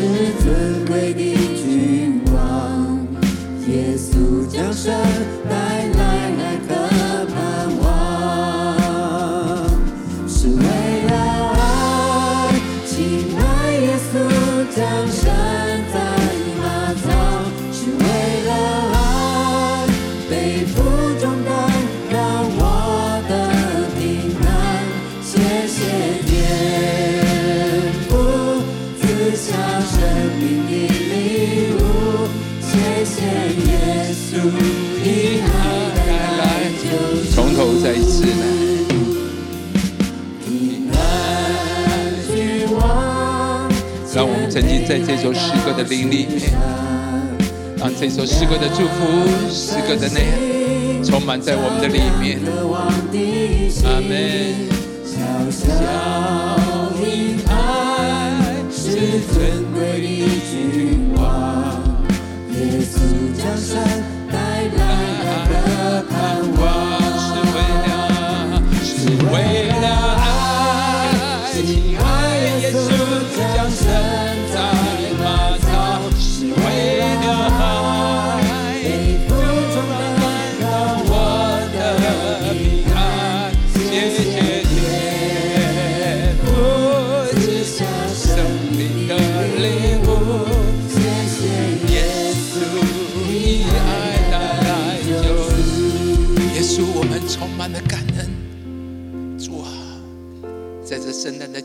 是尊贵的君王，耶稣降生沉浸在这首诗歌的灵里面，让这首诗歌的祝福、诗歌的内涵充满在我们的里面。阿门。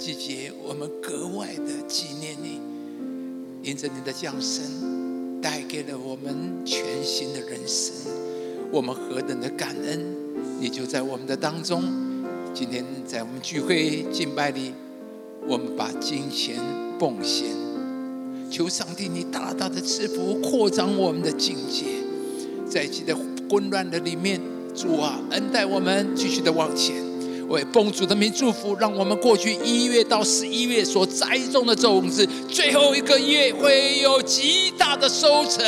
季节，我们格外的纪念你，因着你的降生，带给了我们全新的人生。我们何等的感恩！你就在我们的当中。今天在我们聚会敬拜里，我们把金钱奉献，求上帝你大大的赐福，扩张我们的境界。在这的混乱的里面，主啊，恩待我们继续的往前。为奉主的名祝福，让我们过去一月到十一月所栽种的种子，最后一个月会有极大的收成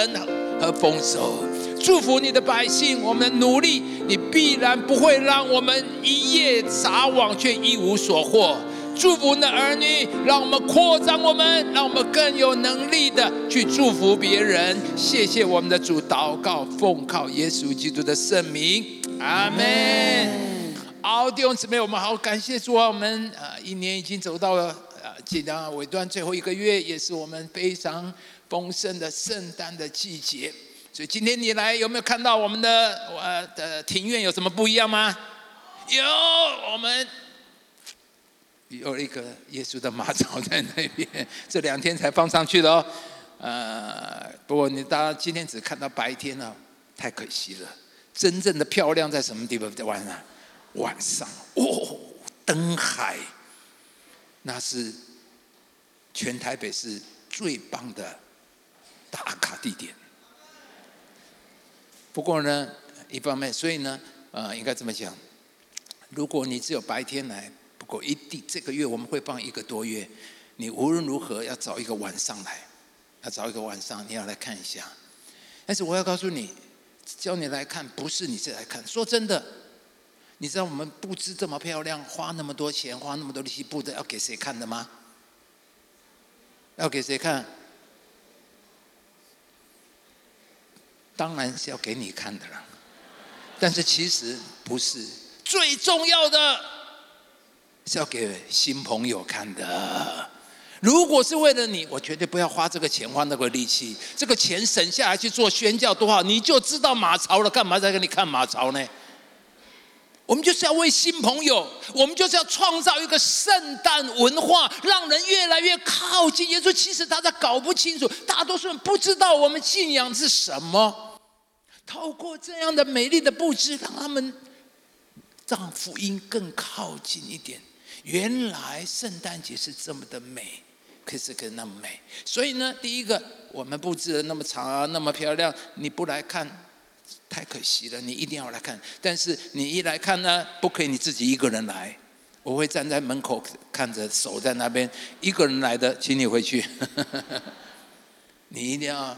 和丰收。祝福你的百姓，我们的努力，你必然不会让我们一夜撒网却一无所获。祝福你的儿女，让我们扩张我们，让我们更有能力的去祝福别人。谢谢我们的主，祷告奉靠耶稣基督的圣名，阿门。好，弟兄姊妹，我们好感谢主啊！我们啊，一年已经走到了啊，即将尾端最后一个月，也是我们非常丰盛的圣诞的季节。所以今天你来，有没有看到我们的我的庭院有什么不一样吗？有，我们有一个耶稣的马槽在那边，这两天才放上去的哦。呃，不过你大家今天只看到白天了，太可惜了。真正的漂亮在什么地方？在晚上，晚上哦，灯海，那是全台北市最棒的打卡地点。不过呢，一方面，所以呢，呃，应该这么讲，如果你只有白天来，不过一定这个月我们会放一个多月，你无论如何要找一个晚上来，要找一个晚上，你要来看一下。但是我要告诉你，叫你来看，不是你自己来看。说真的，你知道我们布置这么漂亮，花那么多钱，花那么多力气布的，要给谁看的吗？要给谁看？当然是要给你看的了，但是其实不是最重要的，是要给新朋友看的。如果是为了你，我绝对不要花这个钱，花那个力气。这个钱省下来去做宣教多好，你就知道马槽了。干嘛在给你看马槽呢？我们就是要为新朋友，我们就是要创造一个圣诞文化，让人越来越靠近耶稣。其实大家搞不清楚，大多数人不知道我们信仰是什么。透过这样的美丽的布置，让他们让福音更靠近一点。原来圣诞节是这么的美，可是可那么美。所以呢，第一个，我们布置的那么长啊，那么漂亮，你不来看，太可惜了。你一定要来看。但是你一来看呢，不可以你自己一个人来，我会站在门口看着，守在那边。一个人来的，请你回去。你一定要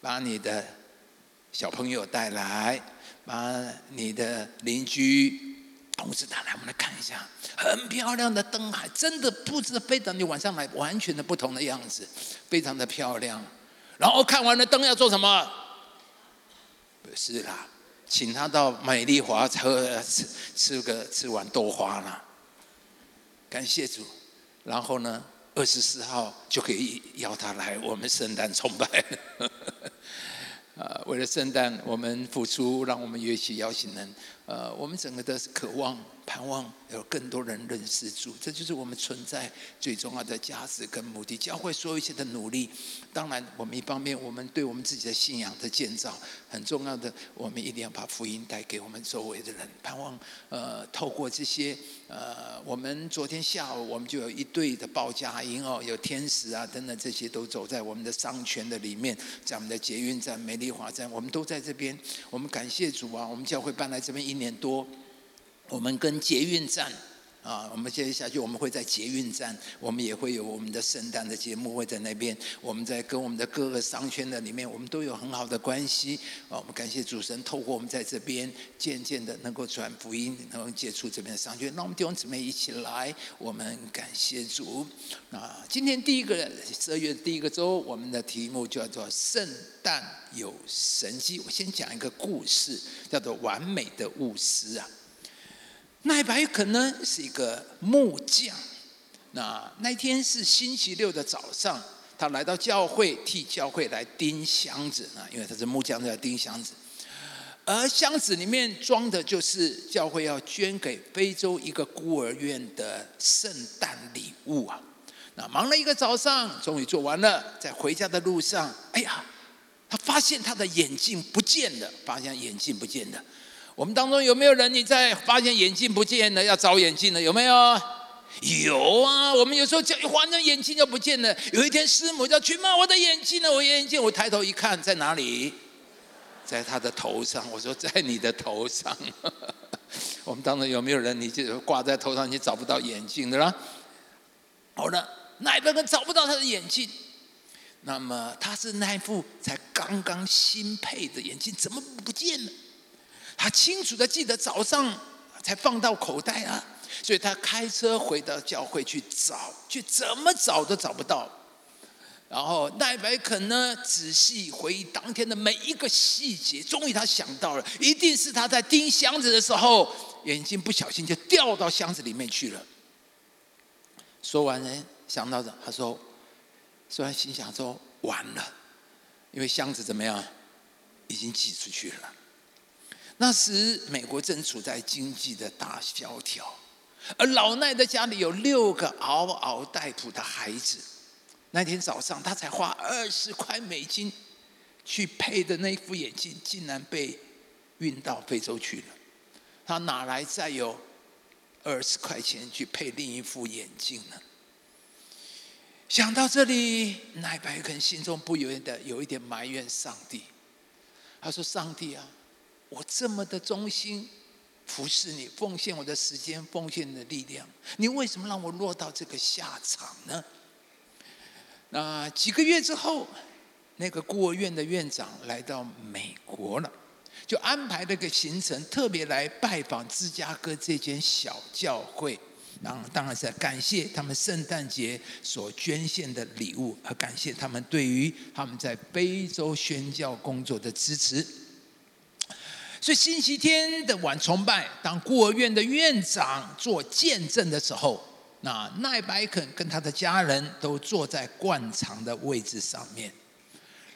把你的。小朋友带来，把你的邻居同事带来，我们来看一下，很漂亮的灯海，真的布置的非常，你晚上来完全的不同的样子，非常的漂亮。然后看完了灯要做什么？不是啦，请他到美丽华喝吃吃个吃碗豆花啦。感谢主。然后呢，二十四号就可以邀他来我们圣诞崇拜。啊，为了圣诞，我们付出，让我们乐器邀请人。呃，我们整个的渴望。盼望有更多人认识主，这就是我们存在最重要的价值跟目的。教会所有一切的努力，当然我们一方面，我们对我们自己的信仰的建造很重要的，我们一定要把福音带给我们周围的人。盼望呃，透过这些呃，我们昨天下午我们就有一队的报佳音哦，有天使啊等等，这些都走在我们的商圈的里面，在我们的捷运站、美丽华站，我们都在这边。我们感谢主啊，我们教会搬来这边一年多。我们跟捷运站啊，我们接下去我们会在捷运站，我们也会有我们的圣诞的节目会在那边。我们在跟我们的各个商圈的里面，我们都有很好的关系啊。我们感谢主神，透过我们在这边渐渐的能够传福音，能够接触这边的商圈。那我们弟兄姊妹一起来，我们感谢主。啊，今天第一个十二月第一个周，我们的题目叫做“圣诞有神迹”。我先讲一个故事，叫做“完美的巫师”啊。奈白可呢是一个木匠，那那天是星期六的早上，他来到教会替教会来钉箱子啊，因为他是木匠，在钉箱子，而箱子里面装的就是教会要捐给非洲一个孤儿院的圣诞礼物啊。那忙了一个早上，终于做完了，在回家的路上，哎呀，他发现他的眼镜不见了，发现眼镜不见了。我们当中有没有人你在发现眼镜不见了要找眼镜了？有没有？有啊！我们有时候叫一换那眼镜就不见了。有一天师母叫去骂我的眼镜呢，我眼镜我抬头一看在哪里？在他的头上。我说在你的头上。我们当中有没有人你就挂在头上你找不到眼镜的啦？好了，那一个人找不到他的眼镜？那么他是那副才刚刚新配的眼镜，怎么不见了？他清楚的记得早上才放到口袋啊，所以他开车回到教会去找，却怎么找都找不到。然后奈白肯呢，仔细回忆当天的每一个细节，终于他想到了，一定是他在钉箱子的时候，眼睛不小心就掉到箱子里面去了。说完呢，想到的，他说，说完心想说完了，因为箱子怎么样，已经寄出去了。那时，美国正处在经济的大萧条，而老奈的家里有六个嗷嗷待哺的孩子。那天早上，他才花二十块美金去配的那副眼镜，竟然被运到非洲去了。他哪来再有二十块钱去配另一副眼镜呢？想到这里，奈白肯心中不由得有一点埋怨上帝。他说：“上帝啊！”我这么的忠心服侍你，奉献我的时间，奉献你的力量，你为什么让我落到这个下场呢？那几个月之后，那个孤儿院的院长来到美国了，就安排了个行程，特别来拜访芝加哥这间小教会，然当然是感谢他们圣诞节所捐献的礼物，和感谢他们对于他们在非洲宣教工作的支持。所以星期天的晚崇拜，当孤儿院的院长做见证的时候，那奈白肯跟他的家人都坐在惯常的位置上面。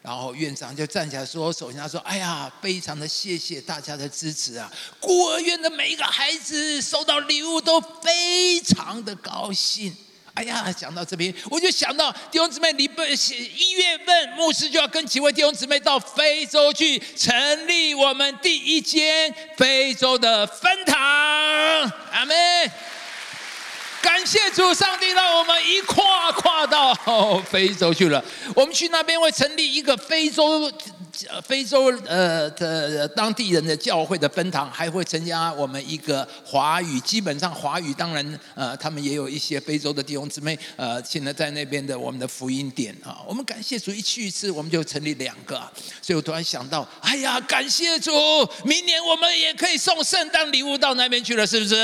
然后院长就站起来说：“首先他说，哎呀，非常的谢谢大家的支持啊！孤儿院的每一个孩子收到礼物都非常的高兴。”哎呀，讲到这边，我就想到弟兄姊妹，你不一月份牧师就要跟几位弟兄姊妹到非洲去成立我们第一间非洲的分堂，阿门。感谢主上帝，让我们一跨跨到非洲去了。我们去那边会成立一个非洲。非洲呃的当地人的教会的分堂，还会参加我们一个华语，基本上华语当然呃，他们也有一些非洲的弟兄姊妹呃，现在在那边的我们的福音点啊，我们感谢主，一去一次我们就成立两个，所以我突然想到，哎呀，感谢主，明年我们也可以送圣诞礼物到那边去了，是不是？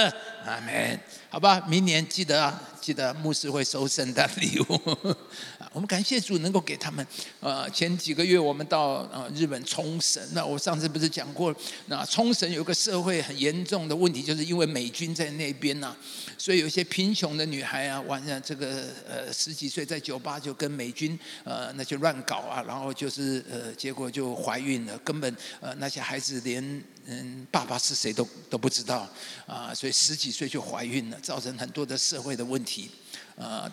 阿门。好吧，明年记得啊。记得牧师会收圣诞礼物，我们感谢主能够给他们。呃，前几个月我们到呃日本冲绳，那我上次不是讲过，那冲绳有个社会很严重的问题，就是因为美军在那边呢，所以有些贫穷的女孩啊，晚上这个呃十几岁在酒吧就跟美军呃那就乱搞啊，然后就是呃结果就怀孕了，根本呃那些孩子连。嗯，爸爸是谁都都不知道啊，所以十几岁就怀孕了，造成很多的社会的问题，呃，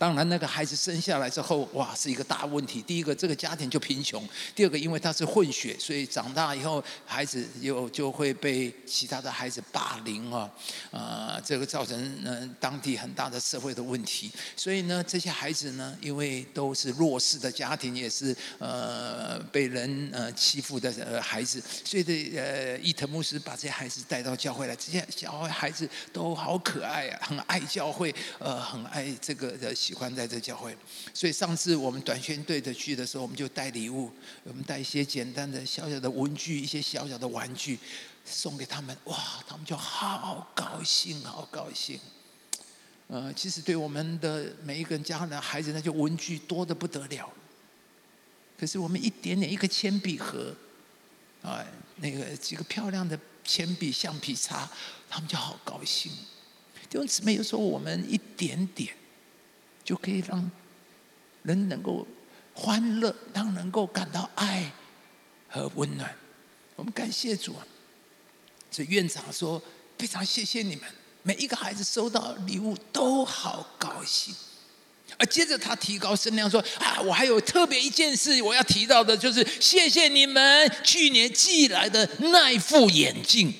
当然，那个孩子生下来之后，哇，是一个大问题。第一个，这个家庭就贫穷；第二个，因为他是混血，所以长大以后，孩子又就会被其他的孩子霸凌啊，啊，这个造成嗯当地很大的社会的问题。所以呢，这些孩子呢，因为都是弱势的家庭，也是呃被人呃欺负的呃孩子，所以这呃伊藤牧师把这些孩子带到教会来，这些小孩子都好可爱啊，很爱教会，呃，很爱这个的。喜欢在这教会，所以上次我们短宣队的去的时候，我们就带礼物，我们带一些简单的小小的文具，一些小小的玩具送给他们。哇，他们就好高兴，好高兴。呃，其实对我们的每一个人家的孩子，那就文具多的不得了。可是我们一点点一个铅笔盒，啊，那个几个漂亮的铅笔、橡皮擦，他们就好高兴。弟兄姊妹，有时候我们一点点。就可以让人能够欢乐，让能够感到爱和温暖。我们感谢主啊！这院长说：“非常谢谢你们，每一个孩子收到礼物都好高兴。”而接着他提高声量说：“啊，我还有特别一件事我要提到的，就是谢谢你们去年寄来的那副眼镜，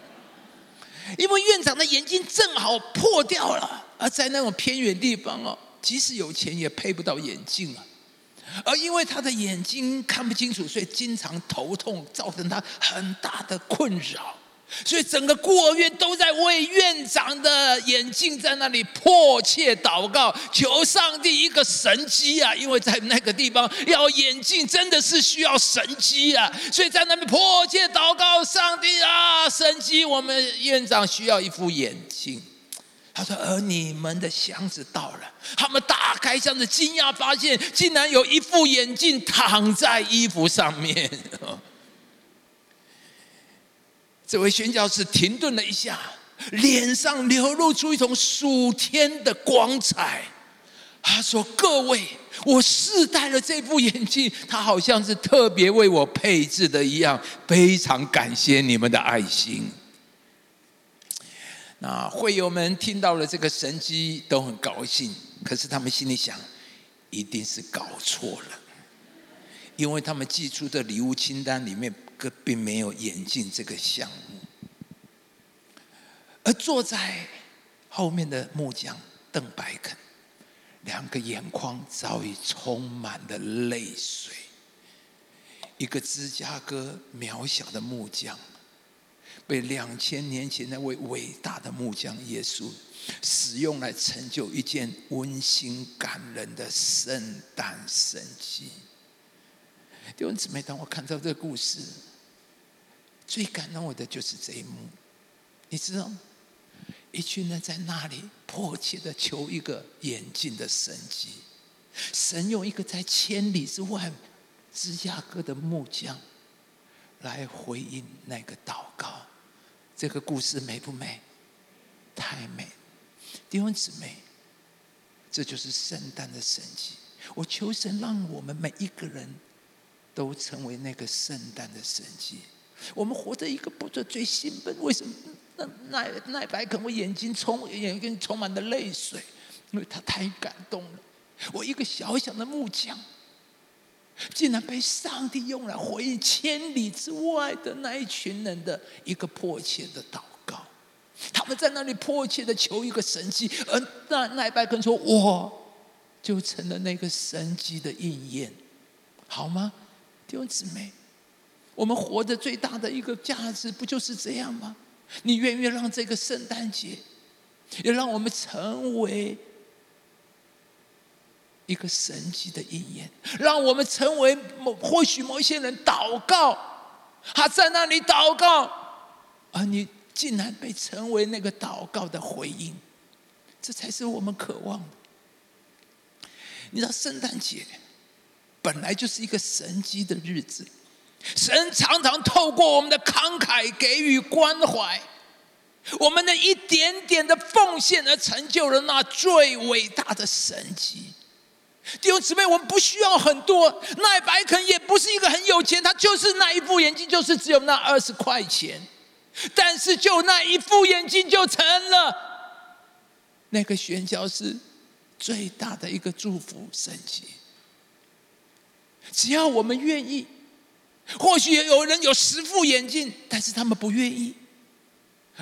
因为院长的眼睛正好破掉了。”而在那种偏远地方哦，即使有钱也配不到眼镜啊。而因为他的眼睛看不清楚，所以经常头痛，造成他很大的困扰。所以整个孤儿院都在为院长的眼镜在那里迫切祷告，求上帝一个神机啊！因为在那个地方要眼镜真的是需要神机啊，所以在那边迫切祷告上帝啊，神机，我们院长需要一副眼镜。他说：“而你们的箱子到了，他们打开箱子，惊讶发现竟然有一副眼镜躺在衣服上面。这位宣教士停顿了一下，脸上流露出一种属天的光彩。他说：‘各位，我试戴了这副眼镜，它好像是特别为我配置的一样，非常感谢你们的爱心。’”那会友们听到了这个神机都很高兴，可是他们心里想，一定是搞错了，因为他们寄出的礼物清单里面，可并没有眼镜这个项目。而坐在后面的木匠邓白肯，两个眼眶早已充满了泪水。一个芝加哥渺小的木匠。被两千年前那位伟大的木匠耶稣使用来成就一件温馨感人的圣诞神迹。弟兄姊妹，当我看到这个故事，最感动我的就是这一幕。你知道，一群人在那里迫切的求一个眼镜的神迹，神用一个在千里之外芝加哥的木匠来回应那个祷告。这个故事美不美？太美！弟兄姊妹，这就是圣诞的神迹。我求神让我们每一个人都成为那个圣诞的神迹。我们活着一个不做最兴奋，为什么？那奈奈白肯，我眼睛充眼睛充满了泪水，因为他太感动了。我一个小小的木匠。竟然被上帝用来回应千里之外的那一群人的一个迫切的祷告，他们在那里迫切的求一个神迹，而那那拜跟说，我就成了那个神迹的应验，好吗？弟兄姊妹，我们活着最大的一个价值，不就是这样吗？你愿意让这个圣诞节，也让我们成为一个神迹的应验，让我们成为某或许某一些人祷告，他在那里祷告，而你竟然被成为那个祷告的回应，这才是我们渴望的。你知道，圣诞节本来就是一个神迹的日子。神常常透过我们的慷慨给予关怀，我们的一点点的奉献，而成就了那最伟大的神迹。弟兄姊妹，我们不需要很多，奈白肯也不是一个很有钱，他就是那一副眼镜，就是只有那二十块钱，但是就那一副眼镜，就成了那个宣教士最大的一个祝福神迹。只要我们愿意。或许有人有十副眼镜，但是他们不愿意；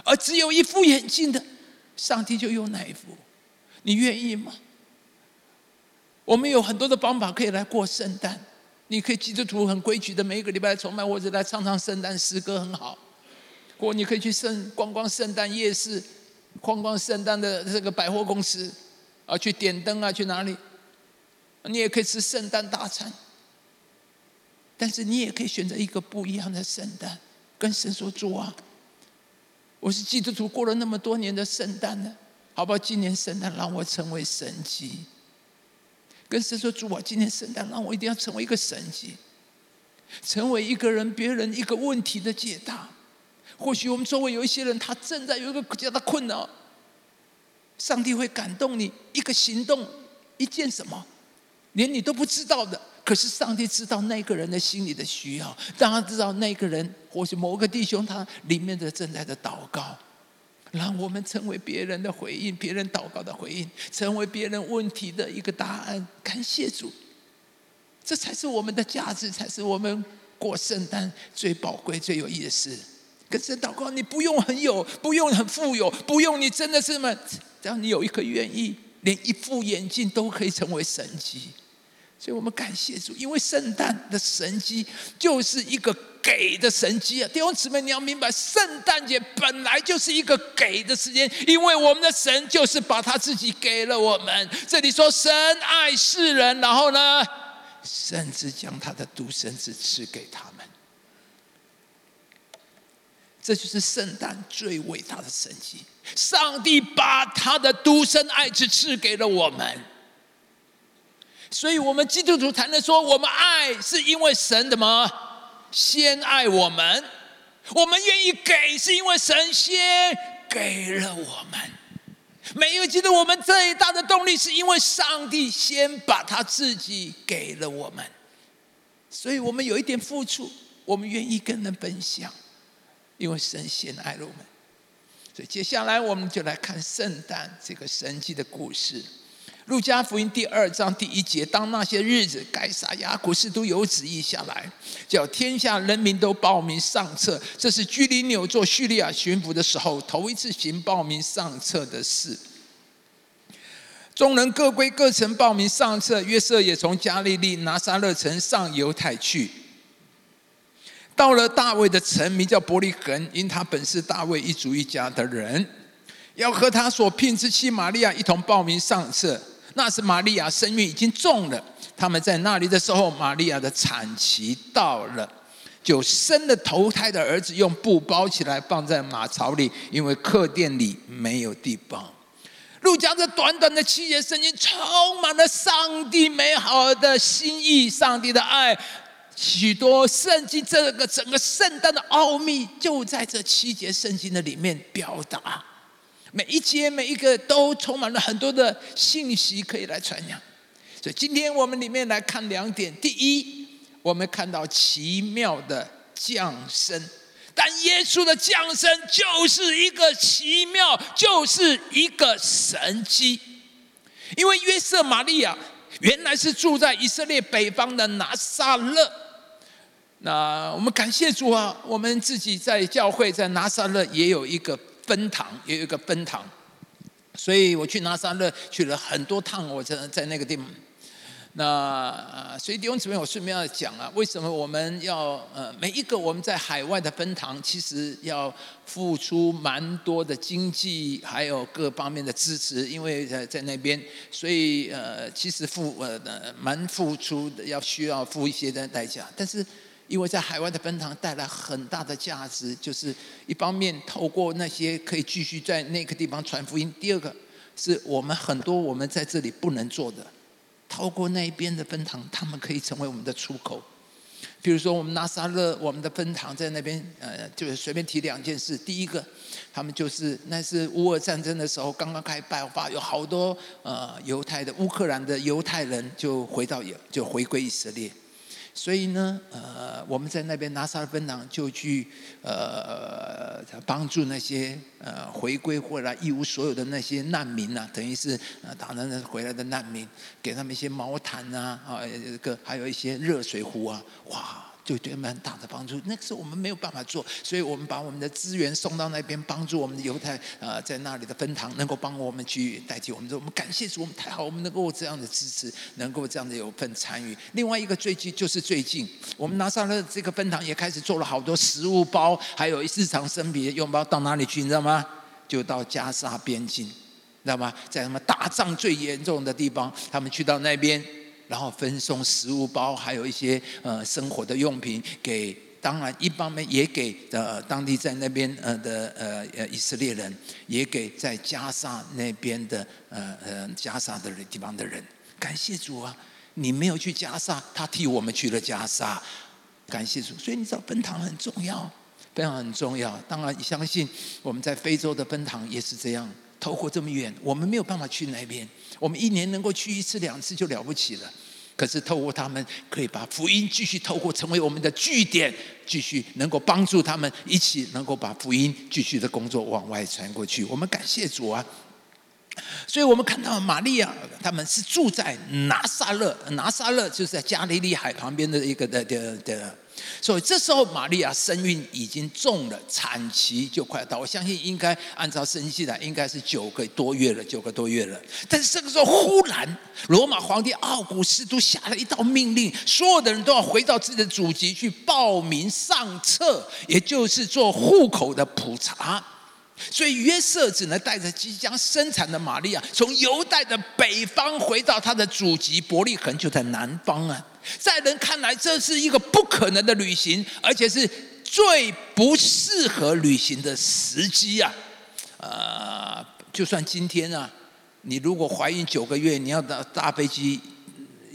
而只有一副眼镜的，上帝就用那一副。你愿意吗？我们有很多的方法可以来过圣诞。你可以基督徒很规矩的，每一个礼拜崇拜或者来唱唱圣诞诗歌，很好。或你可以去圣逛逛圣诞夜市，逛逛圣诞的这个百货公司，啊，去点灯啊，去哪里？你也可以吃圣诞大餐。但是你也可以选择一个不一样的圣诞，跟神说：“主啊，我是基督徒，过了那么多年的圣诞了，好不好？今年圣诞让我成为神迹。”跟神说：“主啊，今天圣诞让我一定要成为一个神迹，成为一个人别人一个问题的解答。或许我们周围有一些人，他正在有一个比较的困扰，上帝会感动你一个行动，一件什么，连你都不知道的。”可是上帝知道那个人的心里的需要，当他知道那个人或许某个弟兄他里面的正在的祷告，让我们成为别人的回应，别人祷告的回应，成为别人问题的一个答案。感谢主，这才是我们的价值，才是我们过圣诞最宝贵、最有意思。跟神祷告，你不用很有，不用很富有，不用你真的是么，只要你有一颗愿意，连一副眼镜都可以成为神迹。所以我们感谢主，因为圣诞的神迹就是一个给的神迹啊！弟兄姊妹，你要明白，圣诞节本来就是一个给的时间，因为我们的神就是把他自己给了我们。这里说神爱世人，然后呢，甚至将他的独生子赐给他们。这就是圣诞最伟大的神迹，上帝把他的独生爱子赐给了我们。所以，我们基督徒才能说，我们爱是因为神怎么先爱我们，我们愿意给，是因为神先给了我们。每一个基督，我们最大的动力是因为上帝先把他自己给了我们，所以我们有一点付出，我们愿意跟人分享，因为神先爱了我们。所以，接下来我们就来看圣诞这个神迹的故事。路加福音第二章第一节，当那些日子，该撒亚古士都有旨意下来，叫天下人民都报名上册。这是居里纽做叙利亚巡抚的时候，头一次行报名上册的事。众人各归各城报名上册。约瑟也从加利利拿撒勒城上犹太去，到了大卫的城，名叫伯利恒，因他本是大卫一族一家的人，要和他所聘之妻玛利亚一同报名上册。那是玛利亚身孕已经重了，他们在那里的时候，玛利亚的产期到了，就生了头胎的儿子，用布包起来放在马槽里，因为客店里没有地方。路加这短短的七节圣经，充满了上帝美好的心意，上帝的爱，许多圣经这个整个圣诞的奥秘，就在这七节圣经的里面表达。每一节每一个都充满了很多的信息可以来传扬，所以今天我们里面来看两点：第一，我们看到奇妙的降生，但耶稣的降生就是一个奇妙，就是一个神迹，因为约瑟玛利亚原来是住在以色列北方的拿撒勒，那我们感谢主啊，我们自己在教会在拿撒勒也有一个。分堂，也有一个分堂。所以我去拿撒勒去了很多趟，我在在那个地方。那所以弟兄姊妹，我顺便要讲啊，为什么我们要呃每一个我们在海外的分堂，其实要付出蛮多的经济还有各方面的支持，因为在在那边，所以呃其实付呃蛮付出的，要需要付一些的代价。但是因为在海外的分堂带来很大的价值，就是一方面透过那些可以继续在那个地方传福音，第二个是我们很多我们在这里不能做的。透过那边的分堂，他们可以成为我们的出口。比如说，我们拿撒勒，我们的分堂在那边，呃，就是随便提两件事。第一个，他们就是那是乌俄战争的时候刚刚开爆发，有好多呃犹太的乌克兰的犹太人就回到也就回归以色列。所以呢，呃，我们在那边拿撒勒分堂就去呃帮助那些呃回归回来一无所有的那些难民呐，等于是呃打人回来的难民，给他们一些毛毯啊，啊，这个还有一些热水壶啊，哇。就对他们很大的帮助。那个时候我们没有办法做，所以我们把我们的资源送到那边，帮助我们的犹太呃在那里的分堂，能够帮我们去代替我们。说我们感谢主，我们太好，我们能够这样的支持，能够这样的有份参与。另外一个最近就是最近，我们拿上了这个分堂，也开始做了好多食物包，还有日常生活用包到哪里去？你知道吗？就到加沙边境，知道吗？在什么打仗最严重的地方，他们去到那边。然后分送食物包，还有一些呃生活的用品给，当然一方面也给呃当地在那边呃的呃呃以色列人，也给在加沙那边的呃呃加沙的地方的人。感谢主啊！你没有去加沙，他替我们去了加沙。感谢主，所以你知道分堂很重要，非常很重要。当然相信我们在非洲的分堂也是这样。透过这么远，我们没有办法去那边。我们一年能够去一次两次就了不起了。可是透过他们，可以把福音继续透过成为我们的据点，继续能够帮助他们一起能够把福音继续的工作往外传过去。我们感谢主啊！所以我们看到玛利亚他们是住在拿撒勒，拿撒勒就是在加利利海旁边的一个的的的。所以这时候，玛利亚身孕已经重了，产期就快到。我相信应该按照生系来，应该是九个多月了，九个多月了。但是这个时候，忽然罗马皇帝奥古斯都下了一道命令，所有的人都要回到自己的祖籍去报名上册，也就是做户口的普查。所以约瑟只能带着即将生产的玛利亚，从犹太的北方回到他的祖籍伯利恒，就在南方啊。在人看来，这是一个不可能的旅行，而且是最不适合旅行的时机啊！啊，就算今天啊，你如果怀孕九个月，你要搭搭飞机，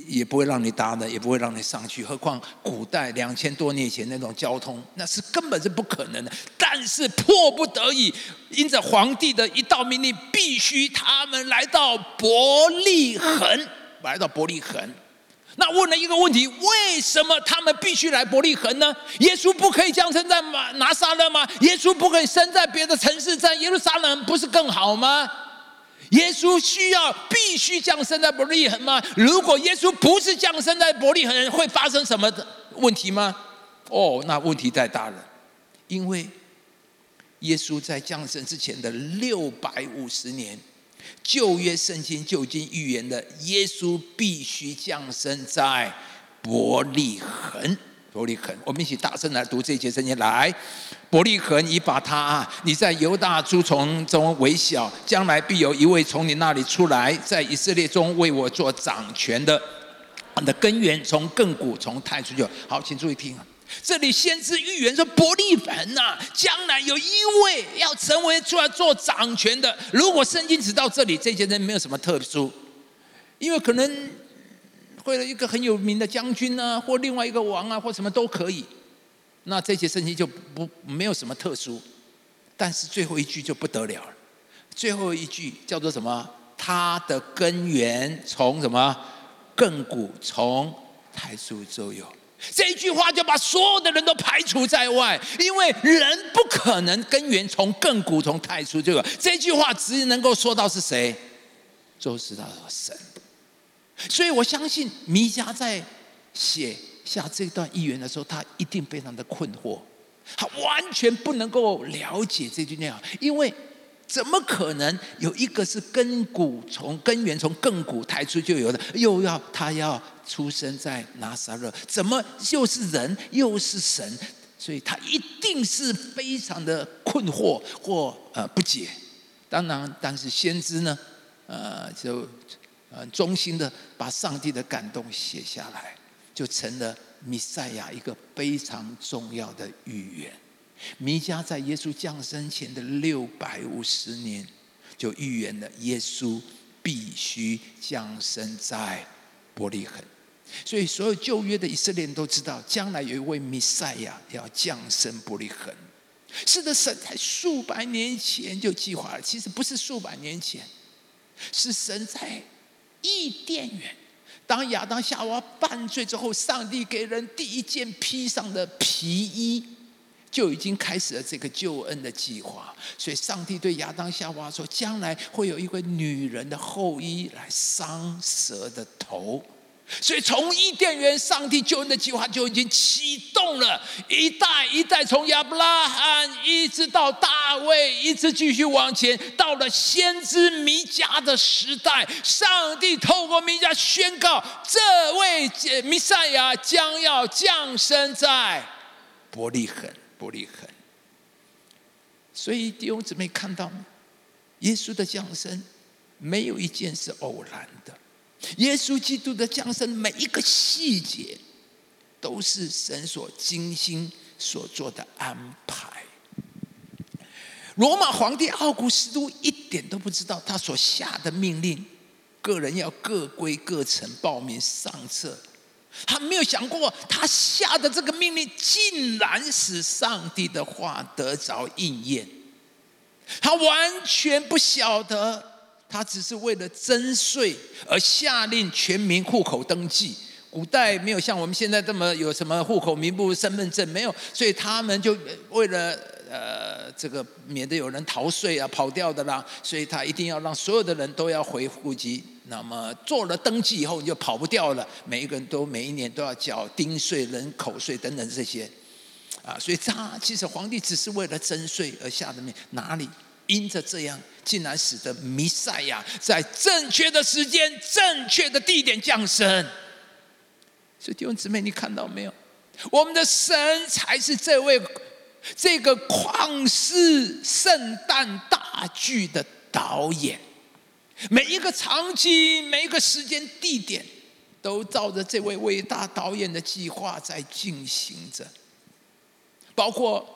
也不会让你搭的，也不会让你上去。何况古代两千多年前那种交通，那是根本是不可能的。但是迫不得已，因着皇帝的一道命令，必须他们来到伯利恒，来到伯利恒。那问了一个问题：为什么他们必须来伯利恒呢？耶稣不可以降生在马拿撒勒吗？耶稣不可以生在别的城市，在耶路撒冷不是更好吗？耶稣需要必须降生在伯利恒吗？如果耶稣不是降生在伯利恒，会发生什么问题吗？哦，那问题太大了，因为耶稣在降生之前的六百五十年。旧约圣经就已经预言了，耶稣必须降生在伯利恒。伯利恒，我们一起大声来读这节圣经。来，伯利恒，你把他，你在犹大诸从中为小，将来必有一位从你那里出来，在以色列中为我做掌权的。的根源从亘古从太初就好，请注意听啊。这里先知预言说，伯利恒呐，将来有一位要成为出来做掌权的。如果圣经只到这里，这些人没有什么特殊，因为可能为了一个很有名的将军啊，或另外一个王啊，或什么都可以。那这些圣经就不没有什么特殊，但是最后一句就不得了了。最后一句叫做什么？他的根源从什么？亘古从太初就有。这一句话就把所有的人都排除在外，因为人不可能根源从亘古从太初就有。这句话只能够说到是谁，就知道神。所以我相信弥迦在写下这段预言的时候，他一定非常的困惑。他完全不能够了解这句内容，因为怎么可能有一个是根骨从根源从亘古抬出就有的，又要他要出生在拿撒勒，怎么又是人又是神？所以他一定是非常的困惑或呃不解。当然，但是先知呢，呃，就呃衷心的把上帝的感动写下来，就成了。弥赛亚一个非常重要的预言，弥迦在耶稣降生前的六百五十年，就预言了耶稣必须降生在伯利恒。所以，所有旧约的以色列人都知道，将来有一位弥赛亚要降生伯利恒。是的，神在数百年前就计划了。其实不是数百年前，是神在伊甸园。当亚当夏娃犯罪之后，上帝给人第一件披上的皮衣，就已经开始了这个救恩的计划。所以，上帝对亚当夏娃说：“将来会有一个女人的后裔来伤蛇的头。”所以，从伊甸园，上帝救恩的计划就已经启动了。一代一代，从亚伯拉罕一直到大卫，一直继续往前，到了先知弥迦的时代，上帝透过弥迦宣告，这位弥赛亚将要降生在伯利恒。伯利恒。所以弟兄姊妹看到吗？耶稣的降生，没有一件是偶然的。耶稣基督的降生，每一个细节都是神所精心所做的安排。罗马皇帝奥古斯都一点都不知道，他所下的命令，个人要各归各城报名上册。他没有想过，他下的这个命令竟然使上帝的话得着应验。他完全不晓得。他只是为了征税而下令全民户口登记。古代没有像我们现在这么有什么户口名簿、身份证没有，所以他们就为了呃这个免得有人逃税啊、跑掉的啦，所以他一定要让所有的人都要回户籍。那么做了登记以后，你就跑不掉了。每一个人都每一年都要缴丁税、人口税等等这些啊，所以他其实皇帝只是为了征税而下的命，哪里？因着这样，竟然使得弥赛亚在正确的时间、正确的地点降生。所以弟兄姊妹，你看到没有？我们的神才是这位这个旷世圣诞大剧的导演。每一个场景、每一个时间、地点，都照着这位伟大导演的计划在进行着，包括。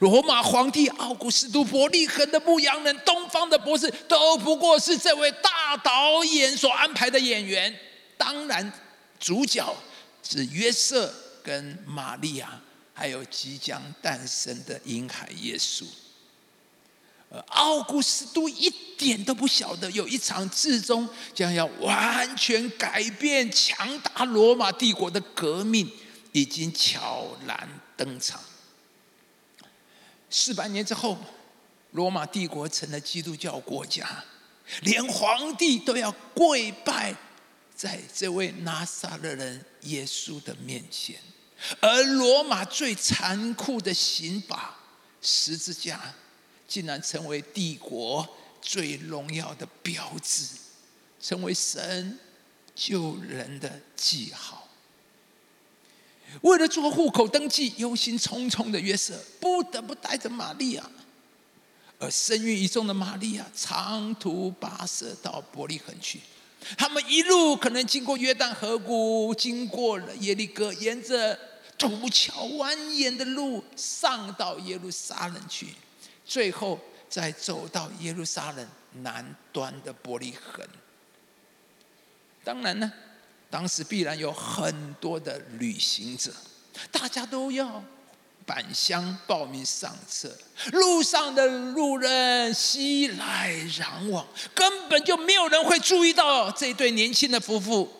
罗马皇帝奥古斯都伯利恒的牧羊人，东方的博士，都不过是这位大导演所安排的演员。当然，主角是约瑟跟玛利亚，还有即将诞生的婴孩耶稣。而奥古斯都一点都不晓得，有一场至终将要完全改变、强大罗马帝国的革命，已经悄然登场。四百年之后，罗马帝国成了基督教国家，连皇帝都要跪拜在这位拿撒勒人耶稣的面前。而罗马最残酷的刑罚——十字架，竟然成为帝国最荣耀的标志，成为神救人的记号。为了做户口登记，忧心忡忡的约瑟不得不带着玛利亚，而生育一中的玛利亚长途跋涉到伯利恒去。他们一路可能经过约旦河谷，经过了耶利哥，沿着土桥蜿蜒的路上到耶路撒冷去，最后再走到耶路撒冷南端的伯利恒。当然呢。当时必然有很多的旅行者，大家都要返乡报名上车。路上的路人熙来攘往，根本就没有人会注意到这对年轻的夫妇。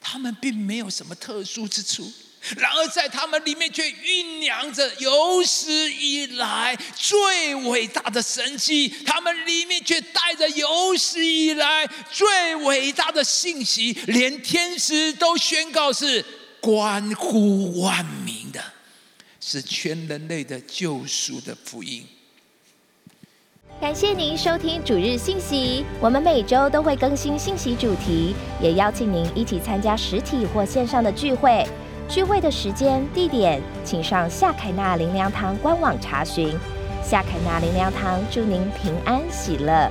他们并没有什么特殊之处。然而，在他们里面却酝酿着有史以来最伟大的神迹；他们里面却带着有史以来最伟大的信息，连天使都宣告是关乎万民的。是全人类的救赎的福音。感谢您收听主日信息，我们每周都会更新信息主题，也邀请您一起参加实体或线上的聚会。聚会的时间、地点，请上夏凯纳灵粮堂官网查询。夏凯纳灵粮堂祝您平安喜乐。